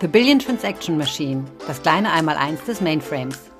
The Billion Transaction Machine, das kleine Einmaleins des Mainframes.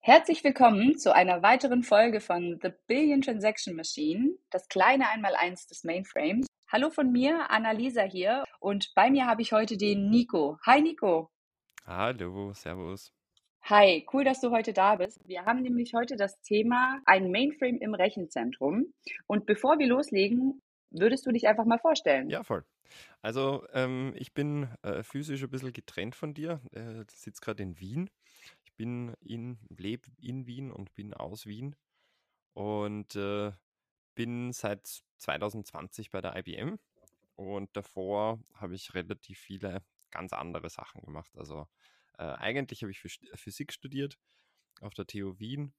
Herzlich willkommen zu einer weiteren Folge von The Billion Transaction Machine, das kleine Einmaleins des Mainframes. Hallo von mir, Annalisa hier und bei mir habe ich heute den Nico. Hi Nico. Hallo, Servus. Hi, cool, dass du heute da bist. Wir haben nämlich heute das Thema ein Mainframe im Rechenzentrum. Und bevor wir loslegen, würdest du dich einfach mal vorstellen? Ja, voll. Also ähm, ich bin äh, physisch ein bisschen getrennt von dir. Äh, sitze gerade in Wien. Ich bin in, lebe in Wien und bin aus Wien und äh, bin seit 2020 bei der IBM. Und davor habe ich relativ viele ganz andere Sachen gemacht. Also äh, eigentlich habe ich Physik studiert auf der TU Wien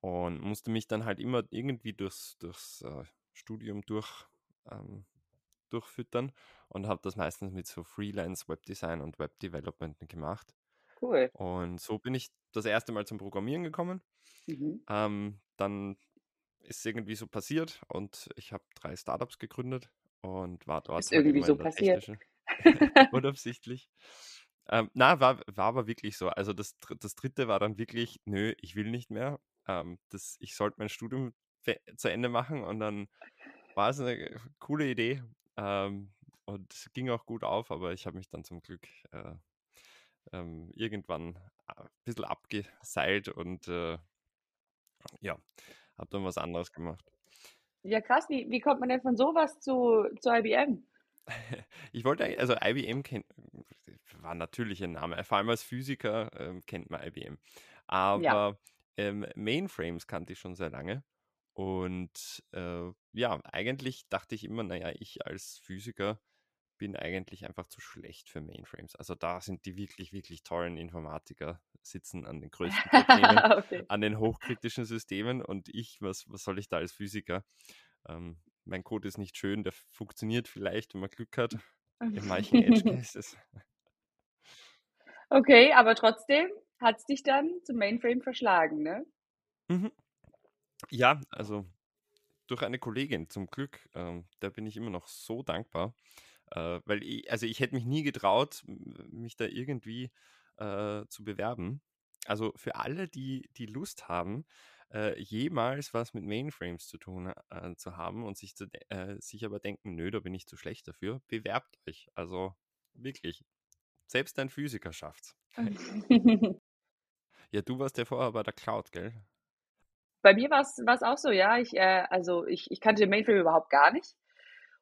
und musste mich dann halt immer irgendwie durchs, durchs äh, Studium durch, ähm, durchfüttern und habe das meistens mit so Freelance Webdesign und Webdevelopment gemacht. Cool. Und so bin ich das erste Mal zum Programmieren gekommen. Mhm. Ähm, dann ist es irgendwie so passiert und ich habe drei Startups gegründet und war dort. Ist halt irgendwie so passiert. Unabsichtlich. Ähm, na, war, war aber wirklich so. Also das, das dritte war dann wirklich, nö, ich will nicht mehr. Ähm, das, ich sollte mein Studium zu Ende machen und dann war es eine coole Idee ähm, und es ging auch gut auf, aber ich habe mich dann zum Glück äh, ähm, irgendwann ein bisschen abgeseilt und äh, ja, habe dann was anderes gemacht. Ja, krass, wie, wie kommt man denn von sowas zu, zu IBM? Ich wollte, also IBM kennt, war natürlich ein Name, vor allem als Physiker ähm, kennt man IBM. Aber ja. ähm, Mainframes kannte ich schon sehr lange. Und äh, ja, eigentlich dachte ich immer, naja, ich als Physiker bin eigentlich einfach zu schlecht für Mainframes. Also da sind die wirklich, wirklich tollen Informatiker sitzen an den größten Problemen, okay. an den hochkritischen Systemen und ich, was, was soll ich da als Physiker? Ähm, mein Code ist nicht schön, der funktioniert vielleicht, wenn man Glück hat, in manchen Edge Cases. Okay, aber trotzdem hat es dich dann zum Mainframe verschlagen, ne? Mhm. Ja, also durch eine Kollegin zum Glück, ähm, da bin ich immer noch so dankbar, äh, weil ich, also ich hätte mich nie getraut, mich da irgendwie äh, zu bewerben. Also für alle, die, die Lust haben, äh, jemals was mit Mainframes zu tun äh, zu haben und sich, zu, äh, sich aber denken, nö, da bin ich zu schlecht dafür, bewerbt euch. Also wirklich, selbst ein Physiker schafft's. ja, du warst ja vorher bei der Cloud, gell? Bei mir war es auch so, ja. Ich, äh, also ich, ich kannte Mainframe überhaupt gar nicht.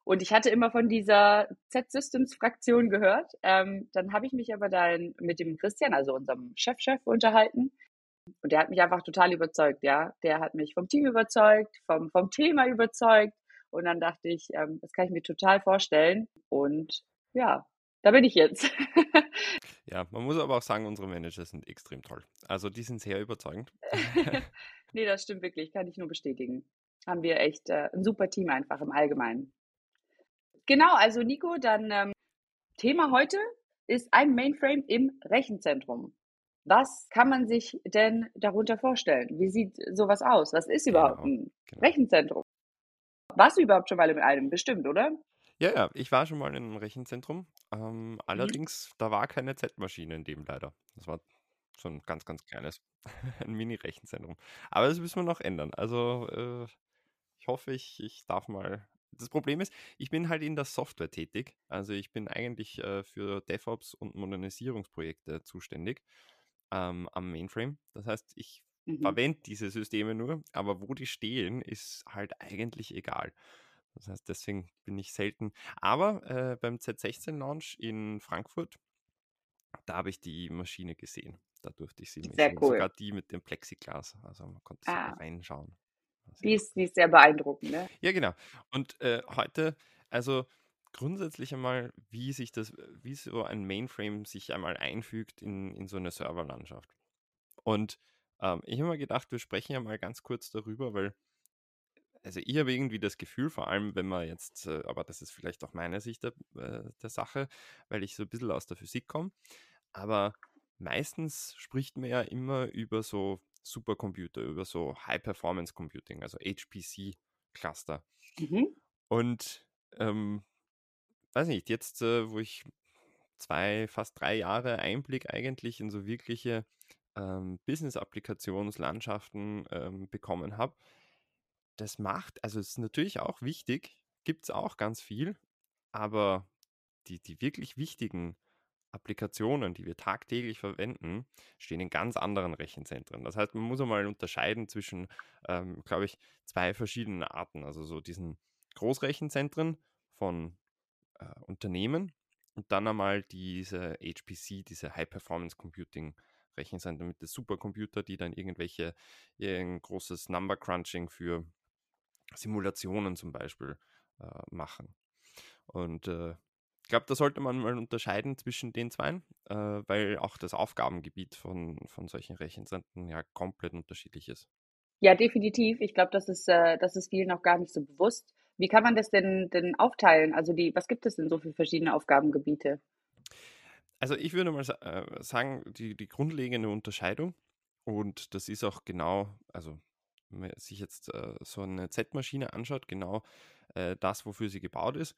Und ich hatte immer von dieser Z-Systems-Fraktion gehört. Ähm, dann habe ich mich aber dann mit dem Christian, also unserem Chefchef, -Chef, unterhalten. Und der hat mich einfach total überzeugt, ja. Der hat mich vom Team überzeugt, vom, vom Thema überzeugt. Und dann dachte ich, ähm, das kann ich mir total vorstellen. Und ja, da bin ich jetzt. ja, man muss aber auch sagen, unsere Manager sind extrem toll. Also die sind sehr überzeugend. nee, das stimmt wirklich, kann ich nur bestätigen. Haben wir echt äh, ein super Team einfach im Allgemeinen. Genau, also Nico, dann ähm, Thema heute ist ein Mainframe im Rechenzentrum. Was kann man sich denn darunter vorstellen? Wie sieht sowas aus? Was ist überhaupt genau, ein genau. Rechenzentrum? Warst du überhaupt schon mal in einem? Bestimmt, oder? Ja, ja, ich war schon mal in einem Rechenzentrum. Ähm, mhm. allerdings, da war keine Z-Maschine in dem leider. Das war so ein ganz, ganz kleines, ein Mini-Rechenzentrum. Aber das müssen wir noch ändern. Also, äh, ich hoffe, ich, ich darf mal das Problem ist, ich bin halt in der Software tätig. Also ich bin eigentlich äh, für DevOps und Modernisierungsprojekte zuständig ähm, am Mainframe. Das heißt, ich mhm. verwende diese Systeme nur, aber wo die stehen, ist halt eigentlich egal. Das heißt, deswegen bin ich selten. Aber äh, beim Z16-Launch in Frankfurt, da habe ich die Maschine gesehen. Da durfte ich sie Sehr. Cool. Sogar die mit dem Plexiglas. Also man konnte ah. reinschauen. Die ist, die ist sehr beeindruckend, ne? Ja, genau. Und äh, heute, also grundsätzlich einmal, wie sich das, wie so ein Mainframe sich einmal einfügt in, in so eine Serverlandschaft. Und ähm, ich habe mir gedacht, wir sprechen ja mal ganz kurz darüber, weil, also ich habe irgendwie das Gefühl, vor allem wenn man jetzt, äh, aber das ist vielleicht auch meine Sicht der, äh, der Sache, weil ich so ein bisschen aus der Physik komme, aber meistens spricht man ja immer über so Supercomputer, über so High-Performance Computing, also HPC-Cluster. Mhm. Und ähm, weiß nicht, jetzt, äh, wo ich zwei, fast drei Jahre Einblick eigentlich in so wirkliche ähm, Business-Applikationslandschaften ähm, bekommen habe, das macht, also es ist natürlich auch wichtig, gibt es auch ganz viel, aber die, die wirklich wichtigen Applikationen, die wir tagtäglich verwenden, stehen in ganz anderen Rechenzentren. Das heißt, man muss einmal unterscheiden zwischen, ähm, glaube ich, zwei verschiedenen Arten. Also so diesen Großrechenzentren von äh, Unternehmen und dann einmal diese HPC, diese High Performance Computing Rechenzentren mit den Supercomputer, die dann irgendwelche, ein großes Number Crunching für Simulationen zum Beispiel äh, machen. Und äh, ich glaube, da sollte man mal unterscheiden zwischen den zwei, äh, weil auch das Aufgabengebiet von, von solchen Rechenzentren ja komplett unterschiedlich ist. Ja, definitiv. Ich glaube, das ist, äh, das ist vielen noch gar nicht so bewusst. Wie kann man das denn, denn aufteilen? Also die, was gibt es denn so für verschiedene Aufgabengebiete? Also ich würde mal äh, sagen, die, die grundlegende Unterscheidung, und das ist auch genau, also wenn man sich jetzt äh, so eine Z-Maschine anschaut, genau äh, das, wofür sie gebaut ist,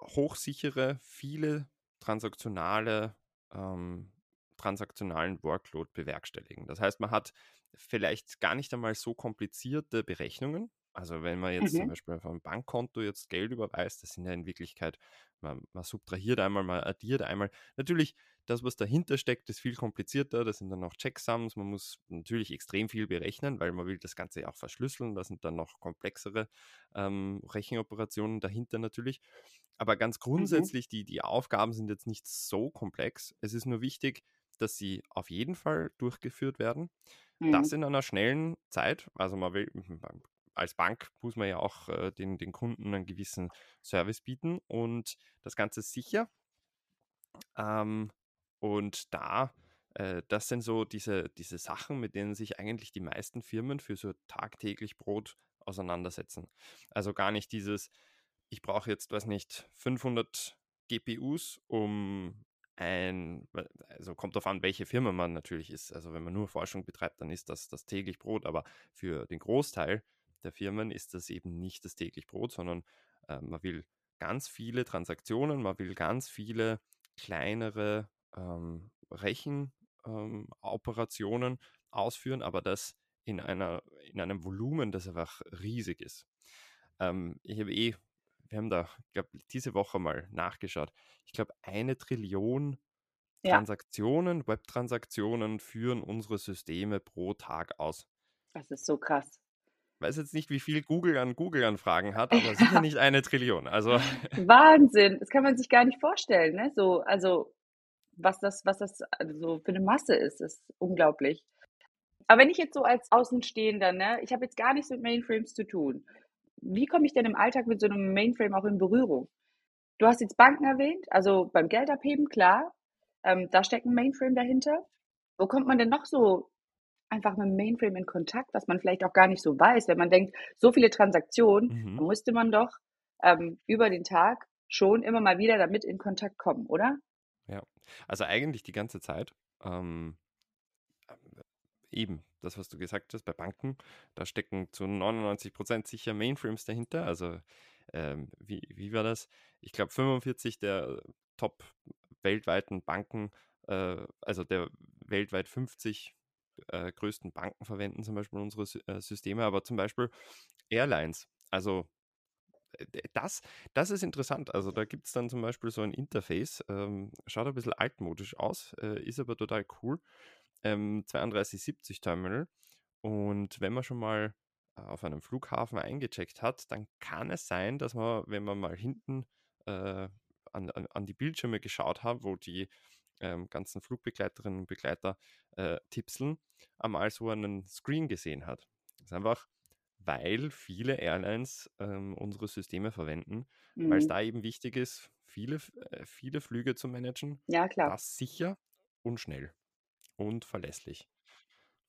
hochsichere, viele transaktionale, ähm, transaktionalen Workload bewerkstelligen. Das heißt, man hat vielleicht gar nicht einmal so komplizierte Berechnungen, also wenn man jetzt mhm. zum Beispiel ein Bankkonto jetzt Geld überweist, das sind ja in Wirklichkeit, man, man, subtrahiert einmal, man addiert einmal. Natürlich, das, was dahinter steckt, ist viel komplizierter. Das sind dann noch Checksums. Man muss natürlich extrem viel berechnen, weil man will das Ganze auch verschlüsseln. Da sind dann noch komplexere ähm, Rechenoperationen dahinter natürlich. Aber ganz mhm. grundsätzlich, mhm. die, die Aufgaben sind jetzt nicht so komplex. Es ist nur wichtig, dass sie auf jeden Fall durchgeführt werden. Mhm. Das in einer schnellen Zeit. Also man will, als Bank muss man ja auch äh, den, den Kunden einen gewissen Service bieten und das Ganze sicher. Ähm, und da, äh, das sind so diese, diese Sachen, mit denen sich eigentlich die meisten Firmen für so tagtäglich Brot auseinandersetzen. Also gar nicht dieses, ich brauche jetzt, weiß nicht, 500 GPUs, um ein, also kommt darauf an, welche Firma man natürlich ist. Also wenn man nur Forschung betreibt, dann ist das das täglich Brot, aber für den Großteil der Firmen ist das eben nicht das täglich Brot, sondern äh, man will ganz viele Transaktionen, man will ganz viele kleinere ähm, Rechenoperationen ähm, ausführen, aber das in, einer, in einem Volumen, das einfach riesig ist. Ähm, ich habe eh, wir haben da, ich glaube, diese Woche mal nachgeschaut. Ich glaube, eine Trillion ja. Transaktionen, Web-Transaktionen führen unsere Systeme pro Tag aus. Das ist so krass weiß jetzt nicht, wie viel Google an Google-Anfragen hat, aber sicher nicht eine Trillion. Also Wahnsinn, das kann man sich gar nicht vorstellen. Ne? So, also was das, was das also für eine Masse ist, ist unglaublich. Aber wenn ich jetzt so als Außenstehender, ne, ich habe jetzt gar nichts mit Mainframes zu tun. Wie komme ich denn im Alltag mit so einem Mainframe auch in Berührung? Du hast jetzt Banken erwähnt, also beim Geldabheben, klar, ähm, da steckt ein Mainframe dahinter. Wo kommt man denn noch so einfach mit dem Mainframe in Kontakt, was man vielleicht auch gar nicht so weiß. Wenn man denkt, so viele Transaktionen, mhm. dann müsste man doch ähm, über den Tag schon immer mal wieder damit in Kontakt kommen, oder? Also eigentlich die ganze Zeit. Ähm, äh, eben, das, was du gesagt hast, bei Banken, da stecken zu 99 Prozent sicher Mainframes dahinter. Also, ähm, wie, wie war das? Ich glaube, 45 der top weltweiten Banken, äh, also der weltweit 50 äh, größten Banken verwenden zum Beispiel unsere äh, Systeme, aber zum Beispiel Airlines. Also das, das ist interessant. Also da gibt es dann zum Beispiel so ein Interface, ähm, schaut ein bisschen altmodisch aus, äh, ist aber total cool. Ähm, 3270 Terminal. Und wenn man schon mal äh, auf einem Flughafen eingecheckt hat, dann kann es sein, dass man, wenn man mal hinten äh, an, an, an, die Bildschirme geschaut hat, wo die ähm, ganzen Flugbegleiterinnen und Begleiter äh, tipseln, einmal so einen Screen gesehen hat. Das ist einfach, weil viele Airlines ähm, unsere Systeme verwenden, mhm. weil es da eben wichtig ist, viele, äh, viele Flüge zu managen. Ja, klar. Das sicher und schnell und verlässlich.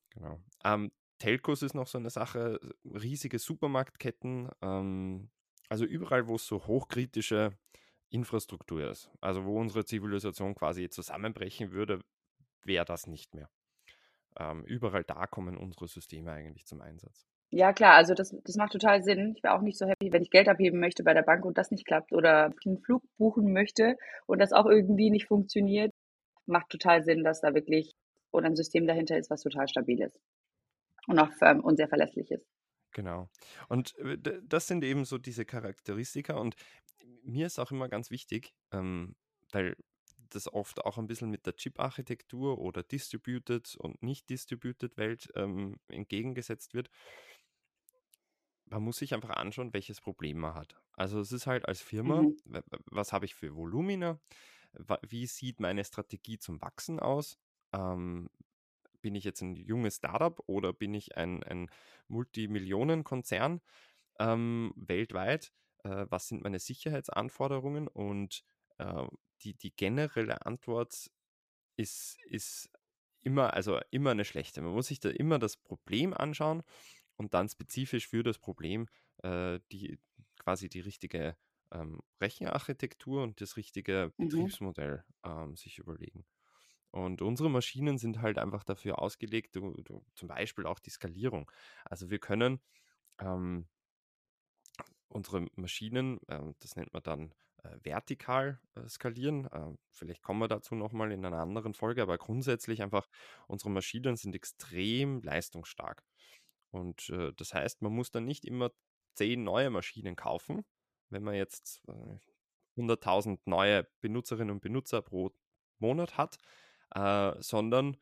Genau. Ähm, Telcos ist noch so eine Sache, riesige Supermarktketten, ähm, also überall, wo es so hochkritische Infrastruktur ist. Also wo unsere Zivilisation quasi zusammenbrechen würde, wäre das nicht mehr. Ähm, überall da kommen unsere Systeme eigentlich zum Einsatz. Ja, klar, also das, das macht total Sinn. Ich wäre auch nicht so happy, wenn ich Geld abheben möchte bei der Bank und das nicht klappt oder einen Flug buchen möchte und das auch irgendwie nicht funktioniert. Macht total Sinn, dass da wirklich oder ein System dahinter ist, was total stabil ist und auch ähm, und sehr verlässlich ist. Genau. Und äh, das sind eben so diese Charakteristika und mir ist auch immer ganz wichtig, ähm, weil das oft auch ein bisschen mit der Chip-Architektur oder Distributed und nicht Distributed Welt ähm, entgegengesetzt wird man muss sich einfach anschauen, welches Problem man hat. Also es ist halt als Firma, mhm. was habe ich für Volumina? Wie sieht meine Strategie zum Wachsen aus? Ähm, bin ich jetzt ein junges Startup oder bin ich ein, ein Multimillionenkonzern ähm, weltweit? Äh, was sind meine Sicherheitsanforderungen? Und äh, die, die generelle Antwort ist, ist immer, also immer eine schlechte. Man muss sich da immer das Problem anschauen und dann spezifisch für das Problem äh, die quasi die richtige ähm, Rechenarchitektur und das richtige mhm. Betriebsmodell ähm, sich überlegen. Und unsere Maschinen sind halt einfach dafür ausgelegt, du, du, zum Beispiel auch die Skalierung. Also wir können ähm, unsere Maschinen, äh, das nennt man dann äh, vertikal äh, skalieren. Äh, vielleicht kommen wir dazu nochmal in einer anderen Folge, aber grundsätzlich einfach, unsere Maschinen sind extrem leistungsstark. Und äh, das heißt, man muss dann nicht immer zehn neue Maschinen kaufen, wenn man jetzt äh, 100.000 neue Benutzerinnen und Benutzer pro Monat hat, äh, sondern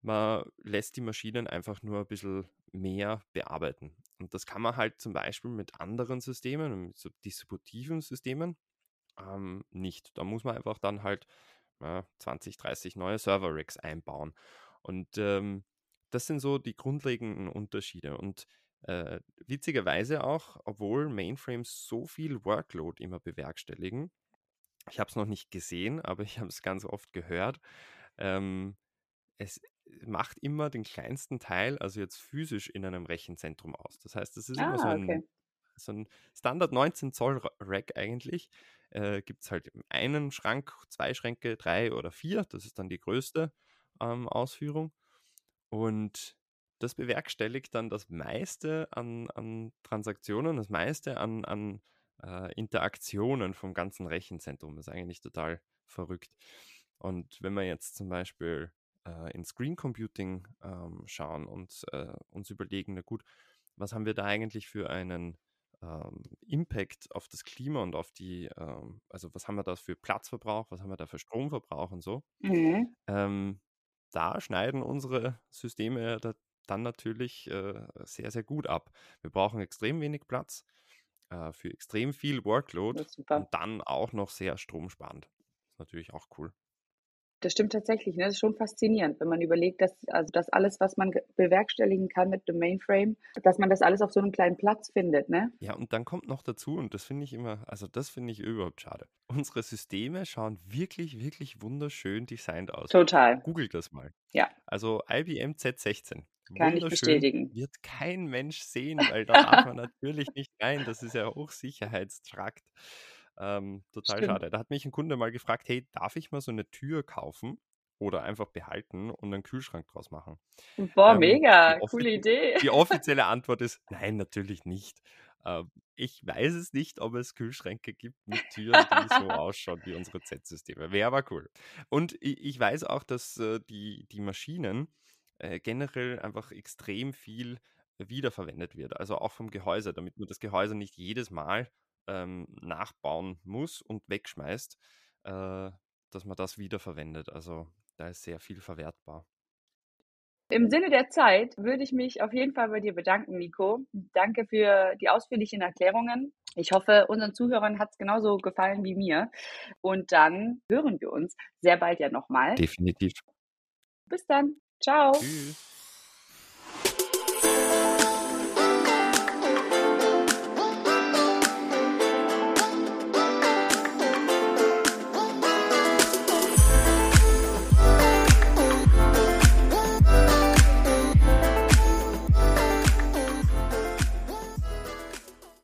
man lässt die Maschinen einfach nur ein bisschen mehr bearbeiten. Und das kann man halt zum Beispiel mit anderen Systemen, mit so distributiven Systemen, ähm, nicht. Da muss man einfach dann halt äh, 20, 30 neue Server-Racks einbauen. Und ähm, das sind so die grundlegenden Unterschiede. Und äh, witzigerweise auch, obwohl Mainframes so viel Workload immer bewerkstelligen, ich habe es noch nicht gesehen, aber ich habe es ganz oft gehört, ähm, es macht immer den kleinsten Teil, also jetzt physisch in einem Rechenzentrum aus. Das heißt, es ist ah, immer so ein, okay. so ein Standard 19 Zoll Rack eigentlich. Äh, Gibt es halt einen Schrank, zwei Schränke, drei oder vier. Das ist dann die größte ähm, Ausführung. Und das bewerkstelligt dann das meiste an, an Transaktionen, das meiste an, an äh, Interaktionen vom ganzen Rechenzentrum. Das ist eigentlich total verrückt. Und wenn wir jetzt zum Beispiel äh, in Screen Computing ähm, schauen und äh, uns überlegen, na gut, was haben wir da eigentlich für einen ähm, Impact auf das Klima und auf die, ähm, also was haben wir da für Platzverbrauch, was haben wir da für Stromverbrauch und so, mhm. Da schneiden unsere Systeme da dann natürlich äh, sehr, sehr gut ab. Wir brauchen extrem wenig Platz äh, für extrem viel Workload und dann auch noch sehr stromsparend. Ist natürlich auch cool. Das stimmt tatsächlich. Ne? Das ist schon faszinierend, wenn man überlegt, dass also das alles, was man bewerkstelligen kann mit dem Mainframe, dass man das alles auf so einem kleinen Platz findet. Ne? Ja, und dann kommt noch dazu, und das finde ich immer, also das finde ich überhaupt schade. Unsere Systeme schauen wirklich, wirklich wunderschön designt aus. Total. Googelt das mal. Ja. Also IBM Z16. Kann ich bestätigen. Wird kein Mensch sehen, weil da darf man natürlich nicht rein. Das ist ja Hochsicherheitstrakt. Ähm, total Stimmt. schade. Da hat mich ein Kunde mal gefragt, hey, darf ich mal so eine Tür kaufen oder einfach behalten und einen Kühlschrank draus machen? Boah, ähm, mega, coole Idee. Die offizielle Antwort ist, nein, natürlich nicht. Ähm, ich weiß es nicht, ob es Kühlschränke gibt mit Türen, die so ausschauen wie unsere Z-Systeme. Wäre aber cool. Und ich weiß auch, dass äh, die, die Maschinen äh, generell einfach extrem viel wiederverwendet wird. Also auch vom Gehäuse, damit man das Gehäuse nicht jedes Mal ähm, nachbauen muss und wegschmeißt, äh, dass man das wiederverwendet. Also da ist sehr viel verwertbar. Im Sinne der Zeit würde ich mich auf jeden Fall bei dir bedanken, Nico. Danke für die ausführlichen Erklärungen. Ich hoffe, unseren Zuhörern hat es genauso gefallen wie mir. Und dann hören wir uns sehr bald ja nochmal. Definitiv. Bis dann. Ciao. Tschüss.